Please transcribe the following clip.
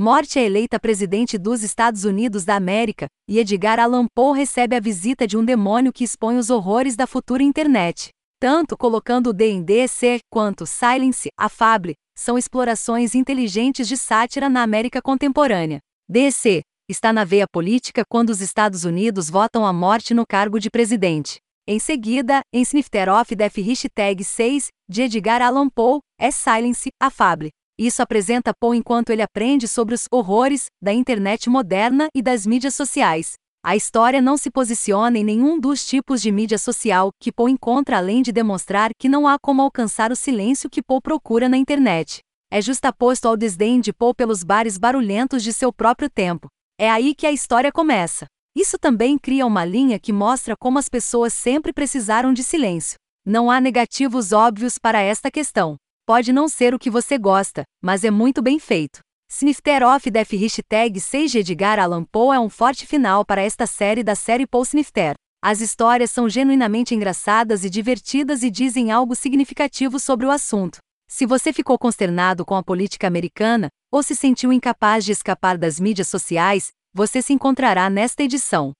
Morte é eleita presidente dos Estados Unidos da América, e Edgar Allan Poe recebe a visita de um demônio que expõe os horrores da futura internet. Tanto colocando o D&D quanto Silence, a Fable, são explorações inteligentes de sátira na América contemporânea. DC está na veia política quando os Estados Unidos votam a morte no cargo de presidente. Em seguida, em Snifter of Death Hashtag 6, de Edgar Allan Poe, é Silence, a Fable. Isso apresenta Poe enquanto ele aprende sobre os horrores da internet moderna e das mídias sociais. A história não se posiciona em nenhum dos tipos de mídia social que Poe encontra além de demonstrar que não há como alcançar o silêncio que Poe procura na internet. É justaposto ao desdém de Poe pelos bares barulhentos de seu próprio tempo. É aí que a história começa. Isso também cria uma linha que mostra como as pessoas sempre precisaram de silêncio. Não há negativos óbvios para esta questão. Pode não ser o que você gosta, mas é muito bem feito. Snifter of Death Hashtag 6 de Edgar Allan Poe é um forte final para esta série da série Poe Snifter. As histórias são genuinamente engraçadas e divertidas e dizem algo significativo sobre o assunto. Se você ficou consternado com a política americana, ou se sentiu incapaz de escapar das mídias sociais, você se encontrará nesta edição.